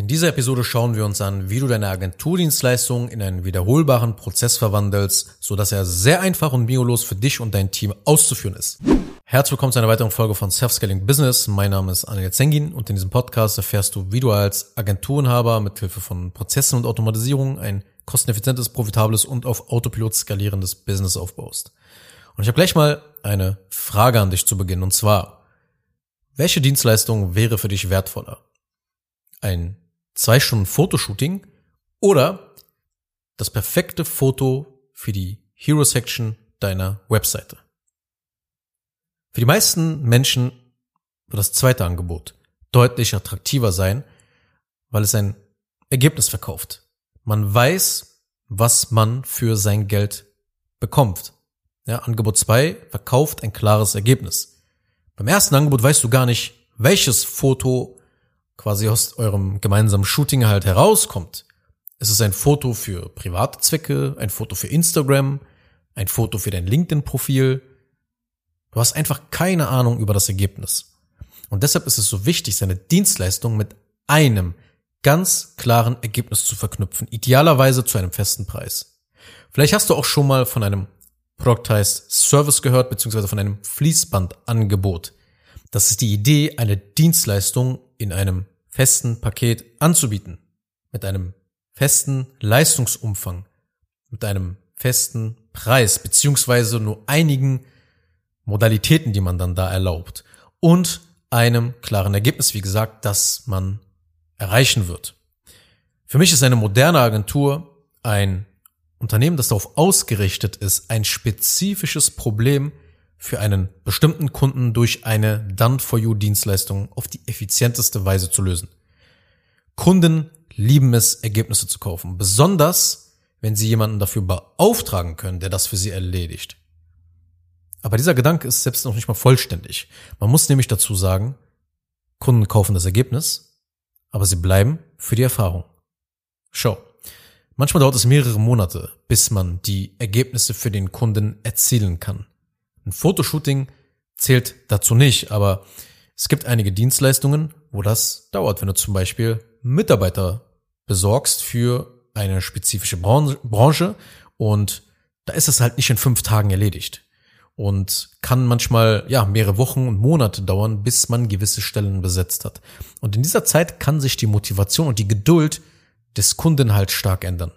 In dieser Episode schauen wir uns an, wie du deine Agenturdienstleistung in einen wiederholbaren Prozess verwandelst, so dass er sehr einfach und biolos für dich und dein Team auszuführen ist. Herzlich willkommen zu einer weiteren Folge von Self-Scaling Business. Mein Name ist Anil Zengin und in diesem Podcast erfährst du, wie du als Agenturenhaber mit Hilfe von Prozessen und Automatisierung ein kosteneffizientes, profitables und auf Autopilot skalierendes Business aufbaust. Und ich habe gleich mal eine Frage an dich zu Beginn und zwar, welche Dienstleistung wäre für dich wertvoller? Ein zwei Stunden Fotoshooting oder das perfekte Foto für die Hero Section deiner Webseite. Für die meisten Menschen wird das zweite Angebot deutlich attraktiver sein, weil es ein Ergebnis verkauft. Man weiß, was man für sein Geld bekommt. Ja, Angebot 2 verkauft ein klares Ergebnis. Beim ersten Angebot weißt du gar nicht, welches Foto quasi aus eurem gemeinsamen Shooting halt herauskommt. Es ist ein Foto für private Zwecke, ein Foto für Instagram, ein Foto für dein LinkedIn-Profil. Du hast einfach keine Ahnung über das Ergebnis. Und deshalb ist es so wichtig, seine Dienstleistung mit einem ganz klaren Ergebnis zu verknüpfen, idealerweise zu einem festen Preis. Vielleicht hast du auch schon mal von einem Productized Service gehört, beziehungsweise von einem Fließbandangebot. Das ist die Idee, eine Dienstleistung in einem festen Paket anzubieten. Mit einem festen Leistungsumfang. Mit einem festen Preis, beziehungsweise nur einigen Modalitäten, die man dann da erlaubt. Und einem klaren Ergebnis, wie gesagt, das man erreichen wird. Für mich ist eine moderne Agentur ein Unternehmen, das darauf ausgerichtet ist, ein spezifisches Problem für einen bestimmten Kunden durch eine Done-for-You-Dienstleistung auf die effizienteste Weise zu lösen. Kunden lieben es, Ergebnisse zu kaufen, besonders wenn sie jemanden dafür beauftragen können, der das für sie erledigt. Aber dieser Gedanke ist selbst noch nicht mal vollständig. Man muss nämlich dazu sagen, Kunden kaufen das Ergebnis, aber sie bleiben für die Erfahrung. Schau, manchmal dauert es mehrere Monate, bis man die Ergebnisse für den Kunden erzielen kann. Ein Fotoshooting zählt dazu nicht, aber es gibt einige Dienstleistungen, wo das dauert. Wenn du zum Beispiel Mitarbeiter besorgst für eine spezifische Branche und da ist es halt nicht in fünf Tagen erledigt und kann manchmal ja mehrere Wochen und Monate dauern, bis man gewisse Stellen besetzt hat. Und in dieser Zeit kann sich die Motivation und die Geduld des Kunden halt stark ändern.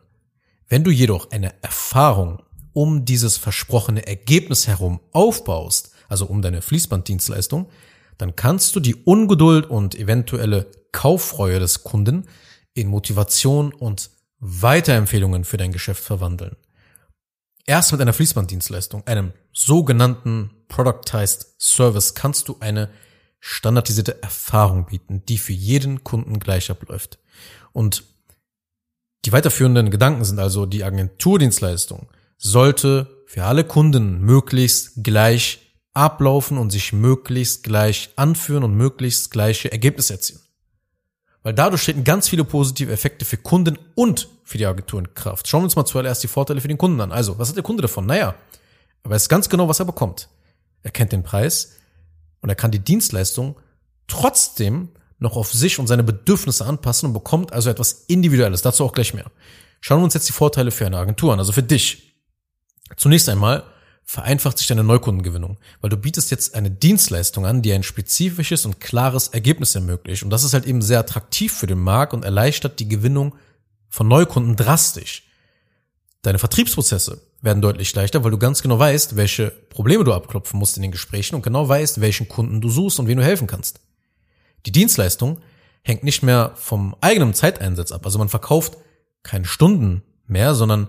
Wenn du jedoch eine Erfahrung um dieses versprochene Ergebnis herum aufbaust, also um deine Fließbanddienstleistung, dann kannst du die Ungeduld und eventuelle Kauffreue des Kunden in Motivation und Weiterempfehlungen für dein Geschäft verwandeln. Erst mit einer Fließbanddienstleistung, einem sogenannten Productized Service, kannst du eine standardisierte Erfahrung bieten, die für jeden Kunden gleich abläuft. Und die weiterführenden Gedanken sind also die Agenturdienstleistung sollte für alle Kunden möglichst gleich ablaufen und sich möglichst gleich anführen und möglichst gleiche Ergebnisse erzielen. Weil dadurch treten ganz viele positive Effekte für Kunden und für die Agentur in Kraft. Schauen wir uns mal zuallererst die Vorteile für den Kunden an. Also, was hat der Kunde davon? Naja, er weiß ganz genau, was er bekommt. Er kennt den Preis und er kann die Dienstleistung trotzdem noch auf sich und seine Bedürfnisse anpassen und bekommt also etwas Individuelles. Dazu auch gleich mehr. Schauen wir uns jetzt die Vorteile für eine Agentur an, also für dich. Zunächst einmal vereinfacht sich deine Neukundengewinnung, weil du bietest jetzt eine Dienstleistung an, die ein spezifisches und klares Ergebnis ermöglicht. Und das ist halt eben sehr attraktiv für den Markt und erleichtert die Gewinnung von Neukunden drastisch. Deine Vertriebsprozesse werden deutlich leichter, weil du ganz genau weißt, welche Probleme du abklopfen musst in den Gesprächen und genau weißt, welchen Kunden du suchst und wen du helfen kannst. Die Dienstleistung hängt nicht mehr vom eigenen Zeiteinsatz ab. Also man verkauft keine Stunden mehr, sondern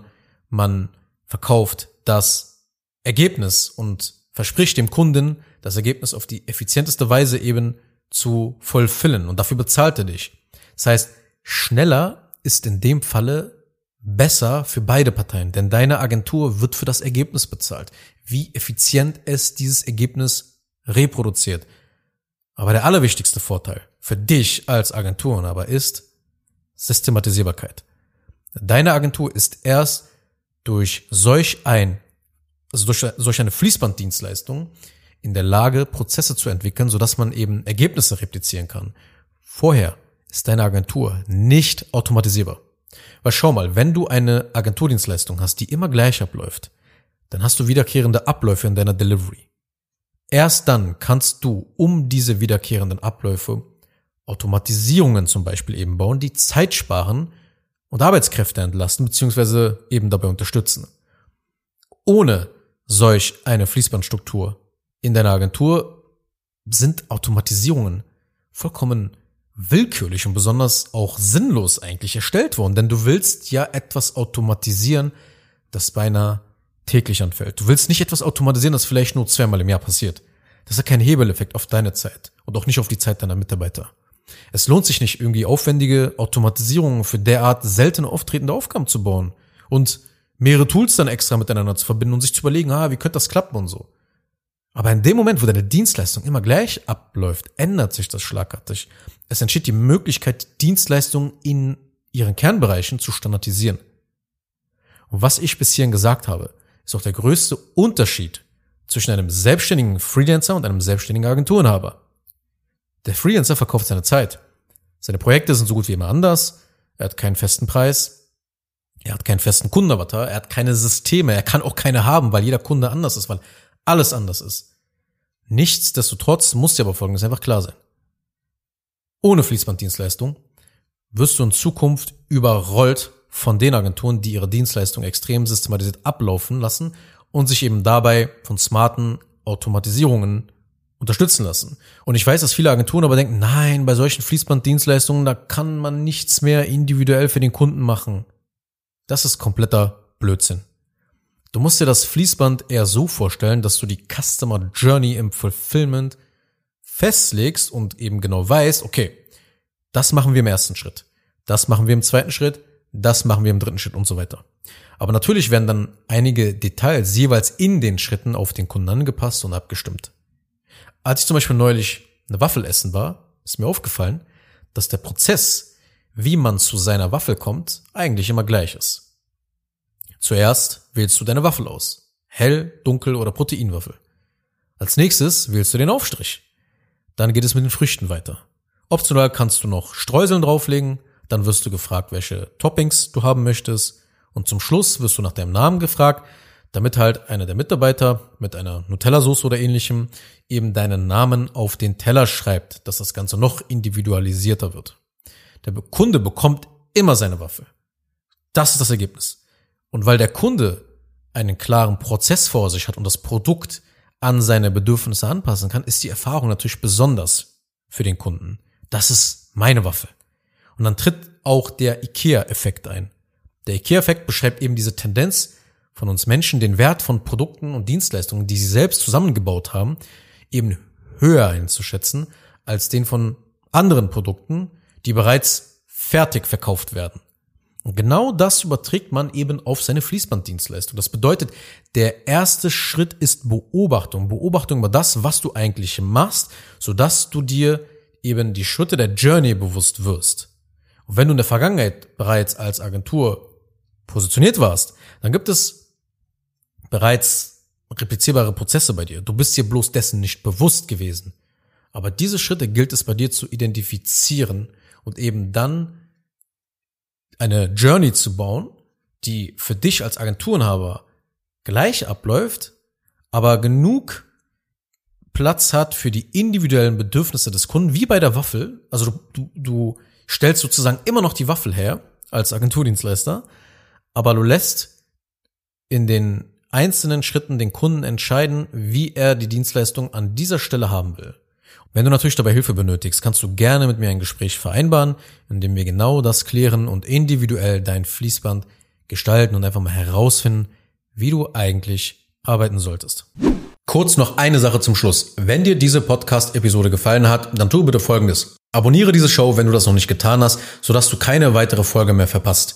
man verkauft das Ergebnis und verspricht dem Kunden, das Ergebnis auf die effizienteste Weise eben zu vollfüllen und dafür bezahlt er dich. Das heißt, schneller ist in dem Falle besser für beide Parteien, denn deine Agentur wird für das Ergebnis bezahlt. Wie effizient es dieses Ergebnis reproduziert. Aber der allerwichtigste Vorteil für dich als Agenturenhaber ist Systematisierbarkeit. Deine Agentur ist erst durch solch ein, also durch solch eine Fließbanddienstleistung in der Lage, Prozesse zu entwickeln, sodass man eben Ergebnisse replizieren kann. Vorher ist deine Agentur nicht automatisierbar. Weil schau mal, wenn du eine Agenturdienstleistung hast, die immer gleich abläuft, dann hast du wiederkehrende Abläufe in deiner Delivery. Erst dann kannst du um diese wiederkehrenden Abläufe Automatisierungen zum Beispiel eben bauen, die Zeit sparen und Arbeitskräfte entlasten bzw. eben dabei unterstützen. Ohne solch eine Fließbandstruktur in deiner Agentur sind Automatisierungen vollkommen willkürlich und besonders auch sinnlos eigentlich erstellt worden, denn du willst ja etwas automatisieren, das beinahe täglich anfällt. Du willst nicht etwas automatisieren, das vielleicht nur zweimal im Jahr passiert. Das hat keinen Hebeleffekt auf deine Zeit und auch nicht auf die Zeit deiner Mitarbeiter. Es lohnt sich nicht, irgendwie aufwendige Automatisierungen für derart selten auftretende Aufgaben zu bauen und mehrere Tools dann extra miteinander zu verbinden und sich zu überlegen, ah, wie könnte das klappen und so. Aber in dem Moment, wo deine Dienstleistung immer gleich abläuft, ändert sich das schlagartig. Es entsteht die Möglichkeit, Dienstleistungen in ihren Kernbereichen zu standardisieren. Und was ich bis hierhin gesagt habe, ist auch der größte Unterschied zwischen einem selbstständigen Freelancer und einem selbstständigen Agenturenhaber. Der Freelancer verkauft seine Zeit. Seine Projekte sind so gut wie immer anders. Er hat keinen festen Preis. Er hat keinen festen Kundenavatar. Er hat keine Systeme. Er kann auch keine haben, weil jeder Kunde anders ist, weil alles anders ist. Nichtsdestotrotz muss dir aber Folgendes einfach klar sein. Ohne Fließbanddienstleistung wirst du in Zukunft überrollt von den Agenturen, die ihre Dienstleistung extrem systematisiert ablaufen lassen und sich eben dabei von smarten Automatisierungen unterstützen lassen. Und ich weiß, dass viele Agenturen aber denken, nein, bei solchen Fließbanddienstleistungen, da kann man nichts mehr individuell für den Kunden machen. Das ist kompletter Blödsinn. Du musst dir das Fließband eher so vorstellen, dass du die Customer Journey im Fulfillment festlegst und eben genau weißt, okay, das machen wir im ersten Schritt, das machen wir im zweiten Schritt, das machen wir im dritten Schritt und so weiter. Aber natürlich werden dann einige Details jeweils in den Schritten auf den Kunden angepasst und abgestimmt. Als ich zum Beispiel neulich eine Waffel essen war, ist mir aufgefallen, dass der Prozess, wie man zu seiner Waffel kommt, eigentlich immer gleich ist. Zuerst wählst du deine Waffel aus. Hell, dunkel oder Proteinwaffel. Als nächstes wählst du den Aufstrich. Dann geht es mit den Früchten weiter. Optional kannst du noch Streuseln drauflegen, dann wirst du gefragt, welche Toppings du haben möchtest und zum Schluss wirst du nach deinem Namen gefragt, damit halt einer der Mitarbeiter mit einer Nutella-Sauce oder ähnlichem eben deinen Namen auf den Teller schreibt, dass das Ganze noch individualisierter wird. Der Kunde bekommt immer seine Waffe. Das ist das Ergebnis. Und weil der Kunde einen klaren Prozess vor sich hat und das Produkt an seine Bedürfnisse anpassen kann, ist die Erfahrung natürlich besonders für den Kunden. Das ist meine Waffe. Und dann tritt auch der IKEA-Effekt ein. Der IKEA-Effekt beschreibt eben diese Tendenz, von uns Menschen den Wert von Produkten und Dienstleistungen, die sie selbst zusammengebaut haben, eben höher einzuschätzen als den von anderen Produkten, die bereits fertig verkauft werden. Und genau das überträgt man eben auf seine Fließbanddienstleistung. Das bedeutet, der erste Schritt ist Beobachtung. Beobachtung über das, was du eigentlich machst, sodass du dir eben die Schritte der Journey bewusst wirst. Und wenn du in der Vergangenheit bereits als Agentur positioniert warst, dann gibt es bereits replizierbare Prozesse bei dir. Du bist dir bloß dessen nicht bewusst gewesen. Aber diese Schritte gilt es bei dir zu identifizieren und eben dann eine Journey zu bauen, die für dich als Agenturenhaber gleich abläuft, aber genug Platz hat für die individuellen Bedürfnisse des Kunden, wie bei der Waffel. Also du, du, du stellst sozusagen immer noch die Waffel her als Agenturdienstleister, aber du lässt in den einzelnen Schritten den Kunden entscheiden, wie er die Dienstleistung an dieser Stelle haben will. Wenn du natürlich dabei Hilfe benötigst, kannst du gerne mit mir ein Gespräch vereinbaren, in dem wir genau das klären und individuell dein Fließband gestalten und einfach mal herausfinden, wie du eigentlich arbeiten solltest. Kurz noch eine Sache zum Schluss. Wenn dir diese Podcast-Episode gefallen hat, dann tu bitte Folgendes. Abonniere diese Show, wenn du das noch nicht getan hast, sodass du keine weitere Folge mehr verpasst.